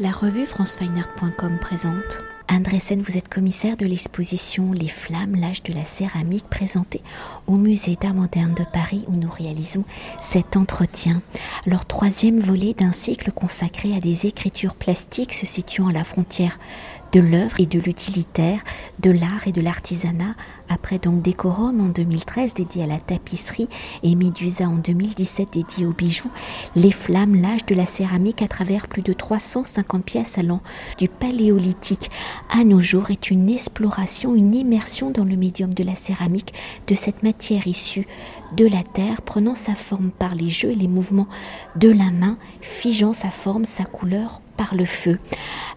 La revue francefineart.com présente. Andressen, vous êtes commissaire de l'exposition Les Flammes, l'âge de la céramique, présentée au Musée d'Art moderne de Paris où nous réalisons cet entretien. Alors, troisième volet d'un cycle consacré à des écritures plastiques se situant à la frontière de l'œuvre et de l'utilitaire, de l'art et de l'artisanat, après donc Décorum en 2013 dédié à la tapisserie et Médusa en 2017 dédié aux bijoux, Les Flammes, l'âge de la céramique à travers plus de 350 pièces allant du paléolithique. À nos jours est une exploration, une immersion dans le médium de la céramique, de cette matière issue de la terre, prenant sa forme par les jeux et les mouvements de la main, figeant sa forme, sa couleur par le feu.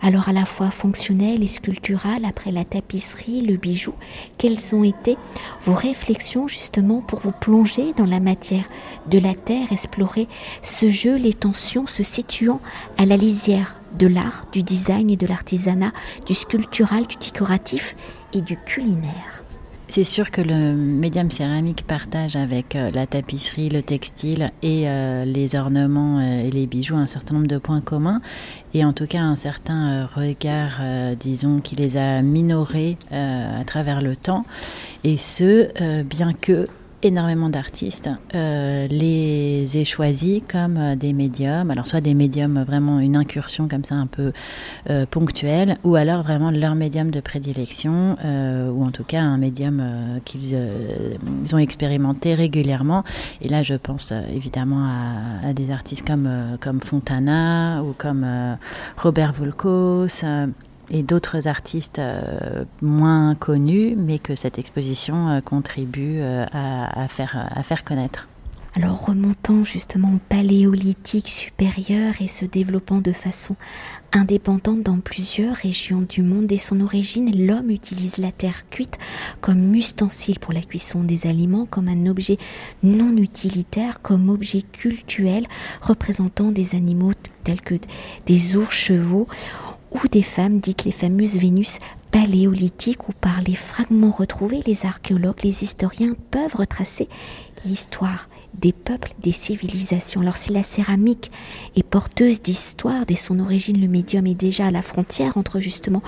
Alors à la fois fonctionnel et sculptural, après la tapisserie, le bijou, quelles ont été vos réflexions justement pour vous plonger dans la matière de la terre, explorer ce jeu, les tensions se situant à la lisière de l'art, du design et de l'artisanat, du sculptural, du décoratif et du culinaire? C'est sûr que le médium céramique partage avec euh, la tapisserie, le textile et euh, les ornements euh, et les bijoux un certain nombre de points communs et en tout cas un certain regard, disons, qui les a minorés à travers le temps. Et ce, bien que énormément d'artistes euh, les ai choisis comme euh, des médiums, alors soit des médiums vraiment une incursion comme ça un peu euh, ponctuelle, ou alors vraiment leur médium de prédilection, ou en tout cas un médium qu'ils ont expérimenté régulièrement. Et là, je pense évidemment à, à, des artistes comme, comme Fontana ou comme Robert Volkos et d'autres artistes euh, moins connus, mais que cette exposition euh, contribue euh, à, faire, connaître. Alors remontant justement au paléolithique supérieur et se développant de façon indépendante dans plusieurs régions du monde, dès son origine, l'homme utilise la terre cuite comme ustensile pour la cuisson des aliments, comme un objet non utilitaire, comme objet cultuel représentant des animaux tels que des ours, chevaux ou des femmes dites les fameuses Vénus paléolithiques où par les fragments retrouvés, les archéologues, les historiens peuvent retracer l'histoire des peuples, des civilisations. Alors si la céramique est porteuse d'histoire, dès son origine, le médium est déjà à la frontière entre justement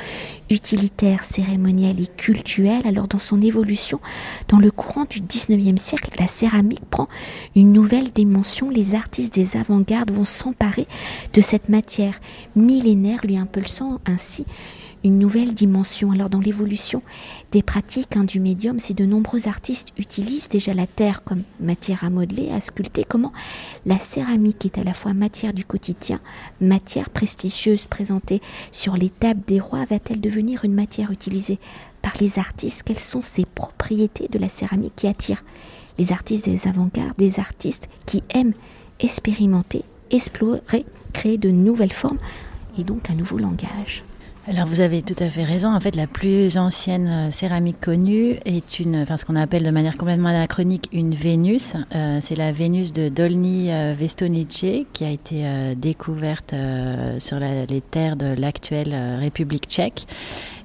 utilitaire, cérémoniel et cultuel. Alors dans son évolution, dans le courant du 19e siècle, la céramique prend une nouvelle dimension. Les artistes des avant-gardes vont s'emparer de cette matière millénaire, lui impulsant ainsi une nouvelle dimension. Alors dans l'évolution des pratiques hein, du médium, si de nombreux artistes utilisent déjà la terre comme matière à modeler, à sculpter, comment la céramique est à la fois matière du quotidien, matière prestigieuse présentée sur les tables des rois, va-t-elle devenir une matière utilisée par les artistes? Quelles sont ces propriétés de la céramique qui attirent les artistes des avant-gardes, des artistes qui aiment expérimenter, explorer, créer de nouvelles formes et donc un nouveau langage? Alors vous avez tout à fait raison. En fait, la plus ancienne euh, céramique connue est une, enfin ce qu'on appelle de manière complètement anachronique une Vénus. Euh, c'est la Vénus de Dolny euh, Vestonice qui a été découverte sur les terres de l'actuelle République tchèque.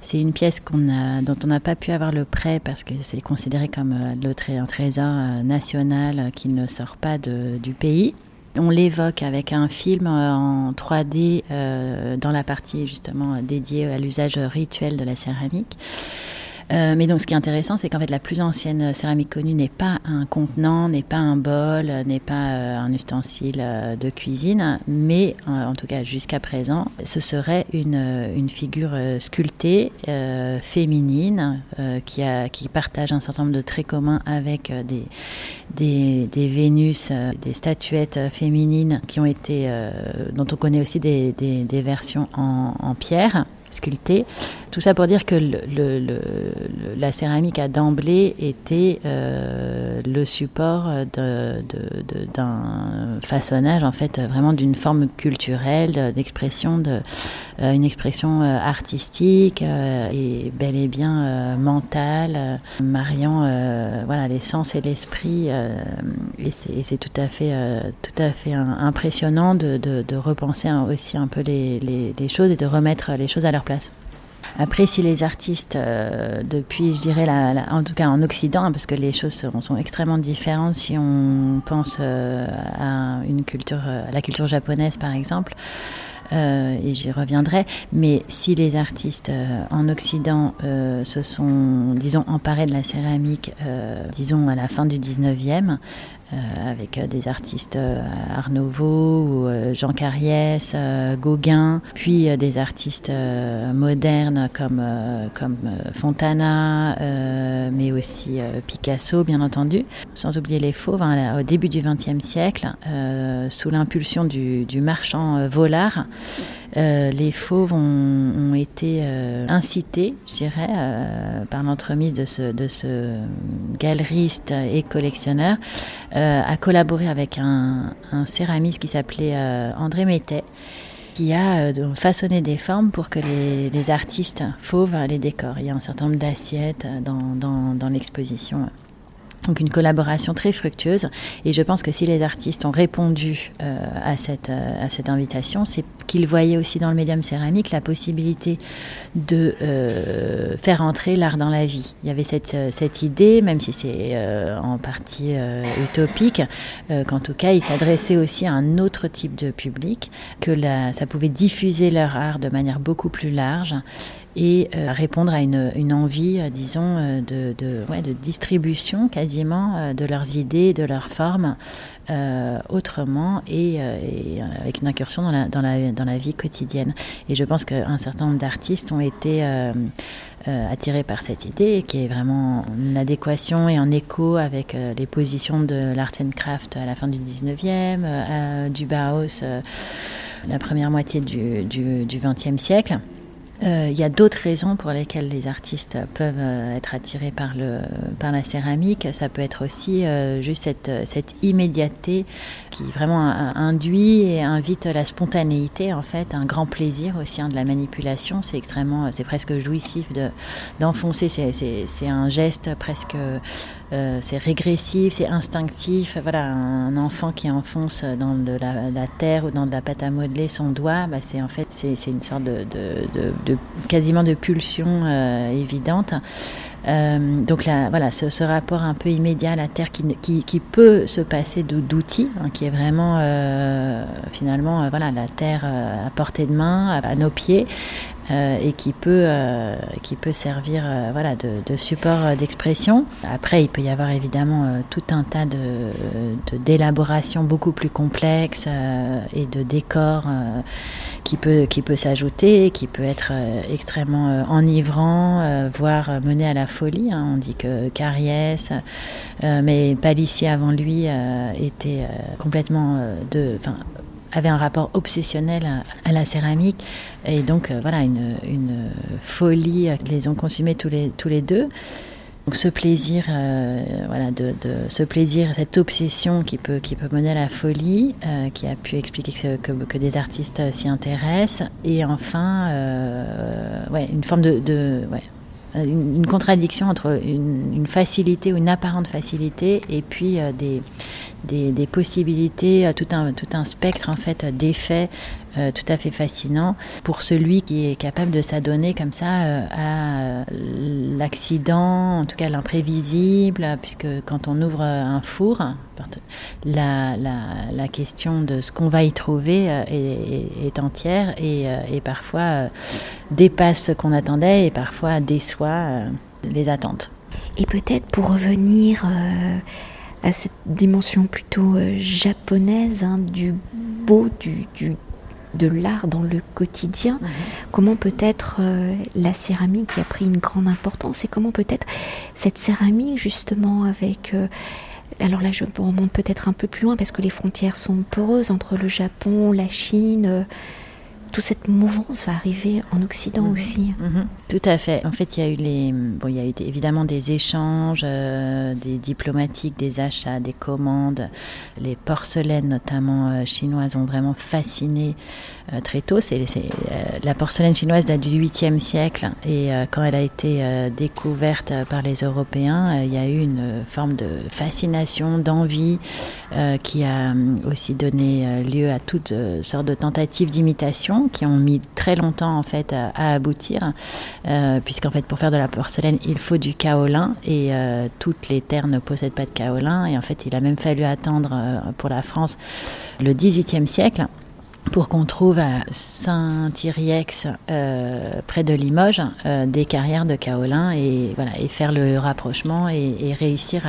C'est une pièce dont on n'a pas pu avoir le prêt parce que c'est considéré comme un trésor national qui ne sort pas du pays. On l'évoque avec un film euh, en 3D euh, dans la partie justement dédiée à l'usage rituel de la céramique. Euh, mais donc, ce qui est intéressant, c'est qu'en fait, la plus ancienne céramique connue n'est pas un contenant, n'est pas un bol, n'est pas euh, un ustensile euh, de cuisine, mais en tout cas jusqu'à présent, ce serait une, figure sculptée féminine qui, partage un certain nombre de traits communs avec des, Vénus, des statuettes féminines qui ont été, dont on connaît aussi des, versions en pierre sculptée. Tout ça pour dire que la céramique a d'emblée été euh, le support d'un façonnage, en fait, vraiment d'une forme culturelle, d'expression, de, euh, expression euh, artistique et bel et bien mentale, mariant voilà, les sens et l'esprit. et c'est tout à fait, tout à fait impressionnant de, repenser aussi un peu les, les choses et de remettre les choses à leur place. Après, si les artistes, euh, depuis, je dirais, en tout cas en Occident, hein, parce que les choses sont, extrêmement différentes si on pense euh, à une culture, à la culture japonaise par exemple, et j'y reviendrai. Mais si les artistes en Occident se sont, disons, emparés de la céramique, disons, à la fin du 19e, euh, avec euh, des artistes euh, Art Nouveau, ou, Jean Carriès, Gauguin, puis des artistes modernes comme, comme Fontana, mais aussi Picasso, bien entendu, sans oublier les fauves, hein, au début du XXe siècle, sous l'impulsion du, du, marchand Volard. Euh, les fauves ont, été euh, incités, je dirais, euh, par l'entremise de ce, galeriste et collectionneur, à collaborer avec un, céramiste qui s'appelait André Mettet qui a façonné des formes pour que les, artistes fauves les décorent. Il y a un certain nombre d'assiettes dans l'exposition. Donc une collaboration très fructueuse. Et je pense que si les artistes ont répondu euh, à, cette, euh, à cette invitation, c'est qu'ils voyaient aussi dans le médium céramique la possibilité de euh, faire entrer l'art dans la vie. Il y avait cette, cette idée, même si c'est en partie utopique, qu'en tout cas, ils s'adressaient aussi à un autre type de public, que la, ça pouvait diffuser leur art de manière beaucoup plus large et euh, répondre à une, envie, euh, disons, euh, de, distribution quasiment de leurs idées, de leurs formes, autrement et, avec une incursion dans la vie quotidienne. Et je pense qu'un certain nombre d'artistes ont été attirés par cette idée, qui est vraiment en adéquation et en écho avec les positions de l'art and craft à la fin du 19e, du Bauhaus la première moitié du, du, du 20e siècle. Euh, il y a d'autres raisons pour lesquelles les artistes peuvent euh, être attirés par, le, par la céramique. Ça peut être aussi euh, juste cette, cette, immédiateté qui vraiment induit et invite la spontanéité, en fait, un grand plaisir aussi hein, de la manipulation. C'est extrêmement, c'est presque jouissif de, d'enfoncer. C'est, un geste presque euh, c'est régressif, c'est instinctif. Voilà, un enfant qui enfonce dans de la, terre ou dans de la pâte à modeler son doigt, bah, c'est en fait c'est, une sorte de, quasiment de pulsion euh, évidente. Euh, donc là, voilà, ce, rapport un peu immédiat à la terre qui, qui, peut se passer d'outils, hein, qui est vraiment finalement voilà la terre à portée de main, à nos pieds, euh, et qui peut, euh, qui peut servir euh, voilà, de, de support d'expression. Après, il peut y avoir évidemment tout un tas de, d'élaborations beaucoup plus complexes et de décors qui peut, qui peut s'ajouter, qui peut être extrêmement enivrant, voire mener à la Hein. On dit que Cariès, mais Palissier avant lui, était complètement de, avait un rapport obsessionnel à, la céramique et donc euh, voilà une, folie qu'ils les ont consumés tous les, tous les deux. Donc ce plaisir, euh, voilà, de, ce plaisir, cette obsession qui peut, qui peut mener à la folie, euh, qui a pu expliquer que, que, des artistes s'y intéressent, et enfin, ouais, une forme de, de ouais, une, contradiction entre une, une, facilité ou une apparente facilité et puis des, des, possibilités, euh, tout un, tout un spectre en fait d'effets euh, tout à fait fascinant pour celui qui est capable de s'adonner comme ça euh, à l'accident, en tout cas l'imprévisible, puisque quand on ouvre un four, la, la, question de ce qu'on va y trouver est, entière et, parfois dépasse ce qu'on attendait et parfois déçoit les attentes. Et peut-être pour revenir à cette dimension plutôt euh, japonaise hein, du beau, du de l'art dans le quotidien, mhm. comment peut-être euh, la céramique qui a pris une grande importance et comment peut-être cette céramique justement avec... Euh, alors là je remonte peut-être un peu plus loin parce que les frontières sont poreuses entre le Japon, la Chine toute cette mouvance va arriver en Occident mhm. aussi. Mhm. Tout à fait. En fait, il y a eu les, bon, il y a eu évidemment des échanges, euh, des diplomatiques, des achats, des commandes. Les porcelaines, notamment euh, chinoises, ont vraiment fasciné euh, très tôt. C'est, la porcelaine chinoise date du 8e siècle et quand elle a été découverte par les Européens, il y a eu une forme de fascination, d'envie qui a aussi donné lieu à toutes sortes de tentatives d'imitation qui ont mis très longtemps en fait à, aboutir, euh, puisqu'en fait pour faire de la porcelaine il faut du kaolin et euh, toutes les terres ne possèdent pas de kaolin et en fait il a même fallu attendre euh, pour la France le XVIIIe siècle pour qu'on trouve à Saint-Iriex, près de Limoges, des carrières de kaolin et, faire le rapprochement et, réussir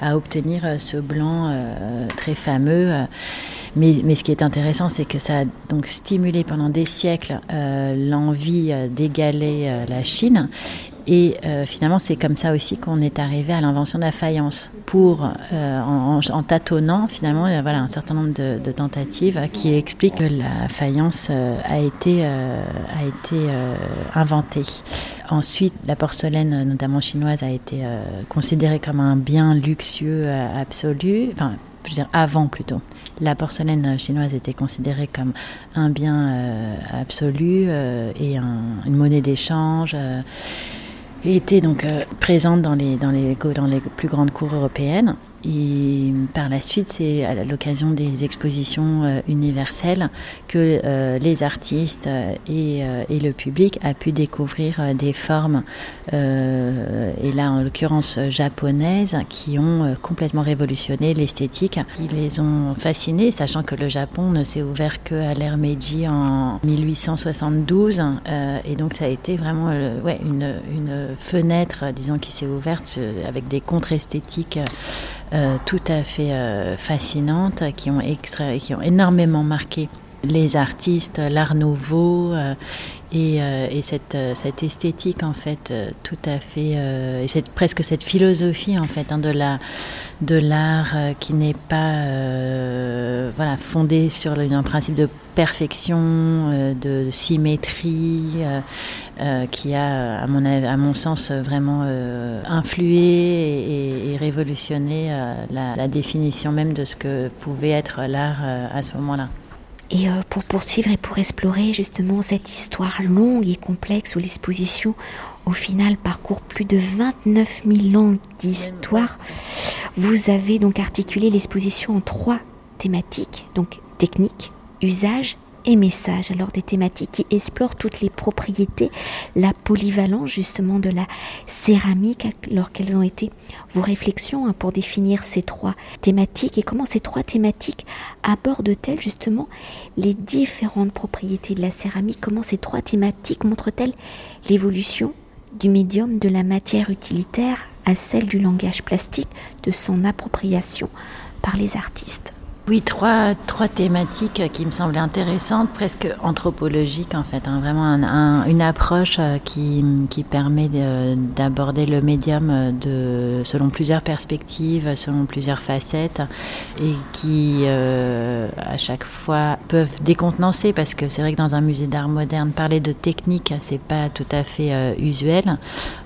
à, obtenir ce blanc très fameux. Mais, mais, ce qui est intéressant, c'est que ça a donc stimulé pendant des siècles l'envie d'égaler la Chine et euh, finalement, c'est comme ça aussi qu'on est arrivé à l'invention de la faïence, pour, euh, en, tâtonnant finalement voilà, un certain nombre de, tentatives qui expliquent que la faïence euh, a été, a été inventée. Ensuite, la porcelaine, notamment chinoise, a été considérée comme un bien luxueux absolu, enfin, je veux dire avant plutôt. La porcelaine chinoise était considérée comme un bien absolu et une monnaie d'échange était donc euh, présente dans les, dans, les, dans les plus grandes cours européennes. Et par la suite, c'est à l'occasion des expositions euh, universelles que euh, les artistes et, et, le public a pu découvrir des formes, et là en l'occurrence japonaises, qui ont complètement révolutionné l'esthétique, qui les ont fascinés, sachant que le Japon ne s'est ouvert qu'à l'ère Meiji en 1872, et donc ça a été vraiment ouais, une fenêtre, disons, qui s'est ouverte avec des contre-esthétiques euh, tout à fait euh, fascinantes qui ont, extra, qui ont énormément marqué les artistes, l'art nouveau euh, et, et cette, cette, esthétique en fait tout à fait et presque cette philosophie en fait hein, de la de l'art qui n'est pas voilà fondé sur un principe de perfection, de, symétrie, qui a, à mon, sens, vraiment influé et, et révolutionné la, la, définition même de ce que pouvait être l'art à ce moment-là. Et euh, pour poursuivre et pour explorer justement cette histoire longue et complexe où l'exposition au final parcourt plus de 29 000 ans d'histoire, vous avez donc articulé l'exposition en trois thématiques, donc technique, usage et messages, alors des thématiques qui explorent toutes les propriétés, la polyvalence justement de la céramique, alors quelles ont été vos réflexions hein, pour définir ces trois thématiques et comment ces trois thématiques abordent-elles justement les différentes propriétés de la céramique, comment ces trois thématiques montrent-elles l'évolution du médium de la matière utilitaire à celle du langage plastique, de son appropriation par les artistes? Oui, trois, trois thématiques qui me semblaient intéressantes, presque anthropologiques en fait, hein, vraiment une approche euh, qui, qui permet d'aborder le médium euh, de, selon plusieurs perspectives, selon plusieurs facettes, et qui euh, à chaque fois peuvent décontenancer, parce que c'est vrai que dans un musée d'art moderne, parler de technique, c'est pas tout à fait usuel.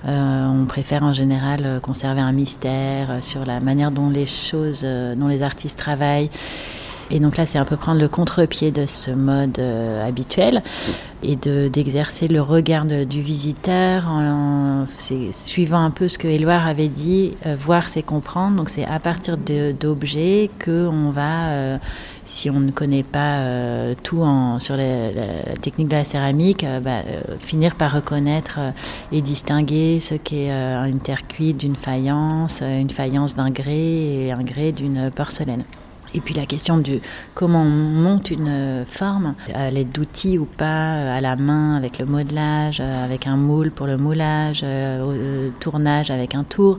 on préfère en général conserver un mystère sur la manière dont les choses, dont les artistes travaillent. Et donc là, c'est un peu prendre le contre-pied de ce mode euh, habituel et d'exercer le regard du visiteur en, suivant un peu ce que Éloire avait dit, euh, voir c'est comprendre. Donc c'est à partir d'objets qu'on va, euh, si on ne connaît pas tout sur la, technique de la céramique, bah, finir par reconnaître et distinguer ce qu'est une terre cuite d'une faïence, une faïence d'un grès et un grès d'une porcelaine. Et puis la question du comment on monte une forme, à l'aide d'outils ou pas, à la main avec le modelage, avec un moule pour le moulage, euh, tournage avec un tour,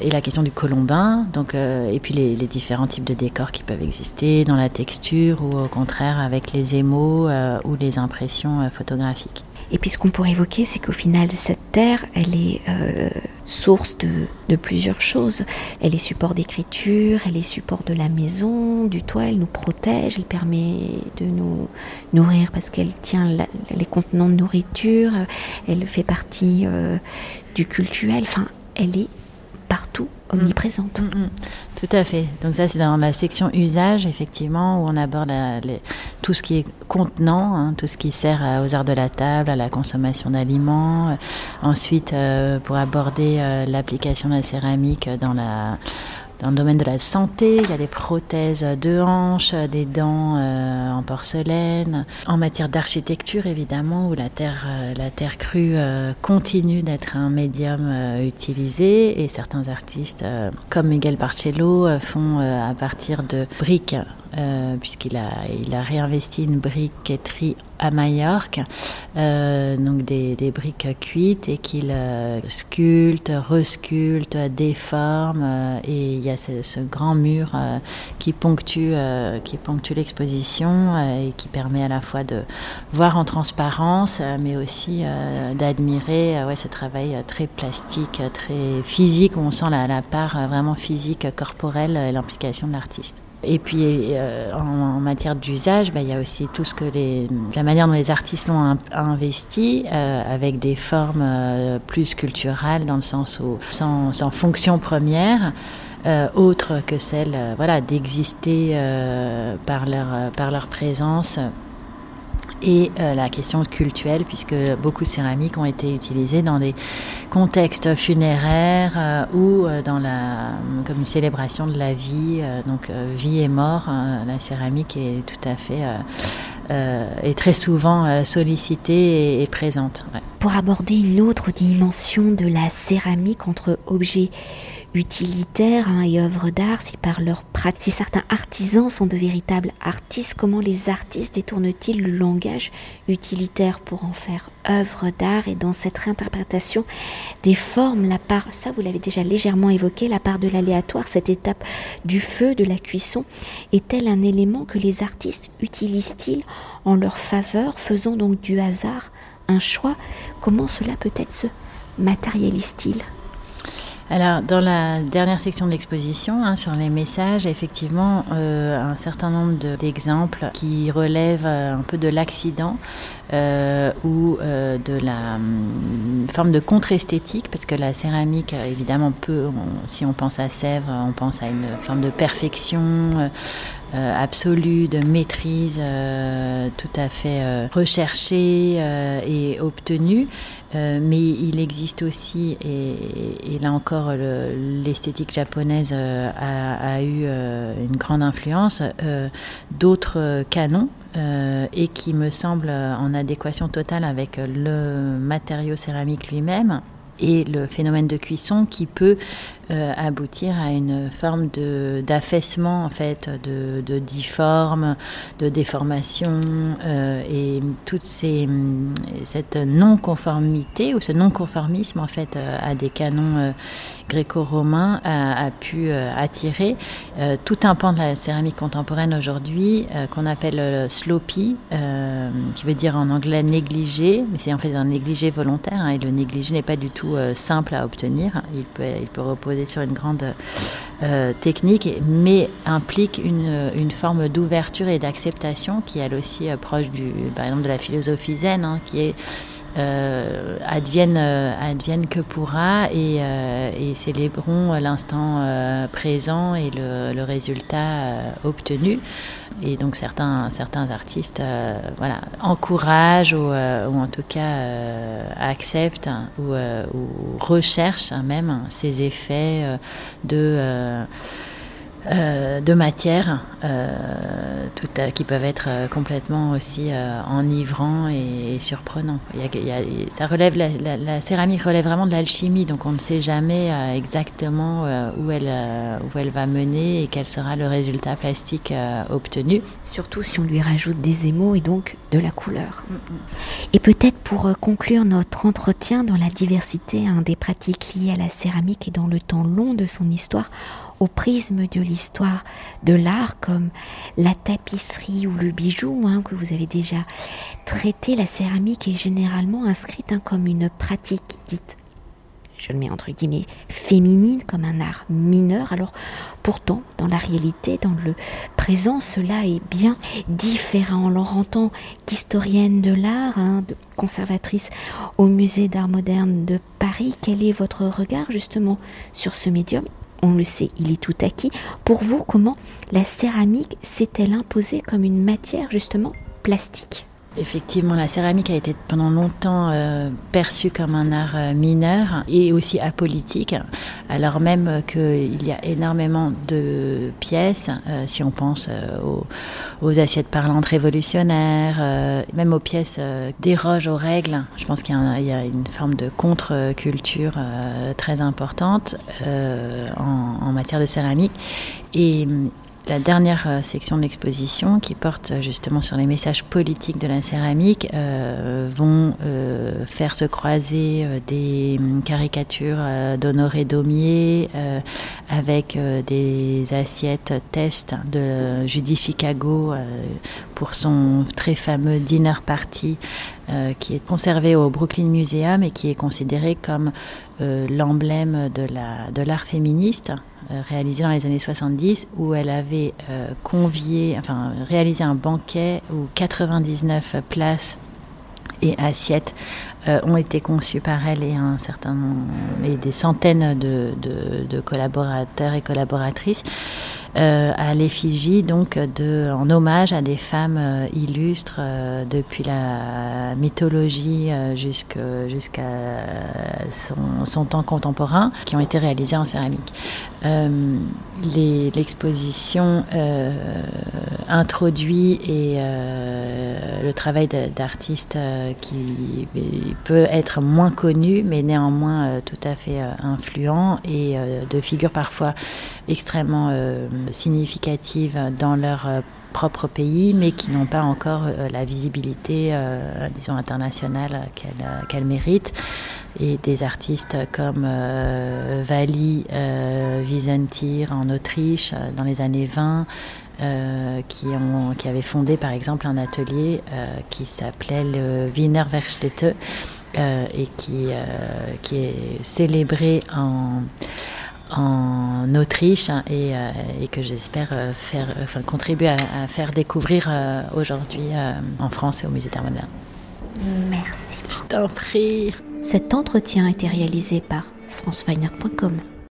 et la question du colombin, donc, euh, et puis les, différents types de décors qui peuvent exister dans la texture ou au contraire avec les émaux euh, ou les impressions photographiques. Et puis ce qu'on pourrait évoquer, c'est qu'au final, cette terre, elle est euh, source de, plusieurs choses. Elle est support d'écriture, elle est support de la maison, du toit, elle nous protège, elle permet de nous nourrir parce qu'elle tient les contenants de nourriture, elle fait partie euh, du cultuel, enfin, elle est partout, omniprésente. Mm, mm, mm. Tout à fait. Donc ça, c'est dans la section usage, effectivement, où on aborde tout ce qui est contenant, hein, tout ce qui sert aux arts de la table, à la consommation d'aliments. Ensuite, euh, pour aborder euh, l'application de la céramique dans la dans le domaine de la santé, il y a des prothèses de hanches, des dents euh, en porcelaine. En matière d'architecture, évidemment, où la terre, euh, la terre crue euh, continue d'être un médium utilisé. Et certains artistes, comme Miguel Barcello, font à partir de briques puisqu'il a, réinvesti une briqueterie à Majorque, euh, donc des, briques cuites et qu'il euh, sculpte, resculpte, déforme. Euh, et il y a ce, grand mur qui ponctue, l'exposition et qui permet à la fois de voir en transparence, mais aussi d'admirer ce travail très plastique, très physique, où on sent la, la part vraiment physique, corporelle et l'implication de l'artiste. Et puis euh, en, matière d'usage, bah, il y a aussi tout ce que les, la manière dont les artistes l'ont investi, euh, avec des formes euh, plus culturelles, dans le sens où sans, sans fonction première. autre que celle voilà, d'exister par, leur, par leur présence et euh, la question culturelle, puisque beaucoup de céramiques ont été utilisées dans des contextes funéraires euh, ou euh, dans la, comme une célébration de la vie, donc vie et mort. Hein, la céramique est tout à fait est très souvent sollicitée et, présente. Pour aborder une autre dimension de la céramique entre objets utilitaires hein, et œuvres d'art, si par leur pratique, si certains artisans sont de véritables artistes, comment les artistes détournent-ils le langage utilitaire pour en faire œuvre d'art et dans cette réinterprétation des formes, la part, ça vous l'avez déjà légèrement évoqué, la part de l'aléatoire, cette étape du feu, de la cuisson, est-elle un élément que les artistes utilisent-ils en leur faveur, faisant donc du hasard un choix? Comment cela peut-être se matérialise-t-il? Alors, dans la dernière section de l'exposition, hein, sur les messages, effectivement, euh, un certain nombre d'exemples qui relèvent euh, un peu de l'accident euh, ou de la hum, forme de contre-esthétique, parce que la céramique, évidemment, peut, si on pense à Sèvres, on pense à une forme de perfection. absolue, de maîtrise tout à fait recherchée et obtenue. Euh, mais il existe aussi, et, là encore, l'esthétique japonaise euh, a, eu euh, une grande influence, d'autres canons, et qui me semblent en adéquation totale avec le matériau céramique lui-même et le phénomène de cuisson qui peut euh, aboutir à une forme de d'affaissement en fait, de, de difforme, de déformation euh, et toute cette non-conformité ou ce non-conformisme en fait euh, à des canons gréco-romains a, a, pu attirer tout un pan de la céramique contemporaine aujourd'hui qu'on appelle sloppy, qui veut dire en anglais négligé, mais c'est en fait un négligé volontaire hein, et le négligé n'est pas du tout simple à obtenir. Il peut, il peut reposer sur une grande euh, technique, mais implique une, une forme d'ouverture et d'acceptation qui, elle aussi, est proche du, par exemple, de la philosophie zen, hein, qui est euh, euh, que pourra et, euh, célébrons l'instant présent et le, résultat obtenu. Et donc certains, certains artistes voilà, encouragent ou, en tout cas acceptent ou, recherchent même ces effets de euh, de matières euh, tout qui peuvent être euh, complètement aussi euh, enivrants et, et surprenants. Il y a, il y a, ça relève la, la, la, céramique relève vraiment de l'alchimie, donc on ne sait jamais euh, exactement où elle où elle va mener et quel sera le résultat plastique obtenu. Surtout si on lui rajoute des émaux et donc de la couleur. Mm -hmm. Et peut-être pour conclure notre entretien dans la diversité hein, des pratiques liées à la céramique et dans le temps long de son histoire au prisme de l'histoire de l'art comme la tapisserie ou le bijou hein, que vous avez déjà traité, la céramique est généralement inscrite hein, comme une pratique dite je le mets entre guillemets, féminine comme un art mineur. Alors pourtant, dans la réalité, dans le présent, cela est bien différent. Alors en tant qu'historienne de l'art, hein, conservatrice au musée d'art moderne de Paris, quel est votre regard justement sur ce médium? On le sait, il est tout acquis. Pour vous, comment la céramique s'est-elle imposée comme une matière justement plastique? Effectivement, la céramique a été pendant longtemps euh, perçue comme un art euh, mineur et aussi apolitique, alors même qu'il y a énormément de pièces, euh, si on pense aux, assiettes parlantes révolutionnaires, même aux pièces dérogent aux règles. Je pense qu'il y, a une forme de contre-culture très importante en, matière de céramique. La dernière euh, section de l'exposition, qui porte euh, justement sur les messages politiques de la céramique, euh, vont faire se croiser des hum, caricatures d'Honoré Daumier avec des assiettes test de Judy Chicago pour son très fameux dinner party qui est conservé au Brooklyn Museum et qui est considéré comme l'emblème de l'art féministe. Euh, réalisé dans les années 70 où elle avait euh, convié, enfin réalisé un banquet où 99 places et assiettes euh, ont été conçues par elle et un certain et des centaines de, collaborateurs et collaboratrices. À l'effigie, donc de, en hommage à des femmes illustres depuis la mythologie jusqu'à son, temps contemporain, qui ont été réalisées en céramique. L'exposition introduit et le travail d'artistes qui peut être moins connu, mais néanmoins tout à fait influent, et de figures parfois extrêmement significatives dans leur euh, propre pays, mais qui n'ont pas encore euh, la visibilité, euh, disons, internationale qu'elles méritent. Et des artistes comme Vali Wiesenthir en Autriche dans les années 20, qui, ont, qui avaient fondé par exemple un atelier qui s'appelait le Wiener Werkstätte et qui, qui est célébré en en Autriche hein, euh, et, que j'espère euh, faire, enfin, contribuer à, faire découvrir euh, aujourd'hui en France et au Musée d'Art moderne. Merci. Je t'en prie. Cet entretien a été réalisé par franceweiner.com.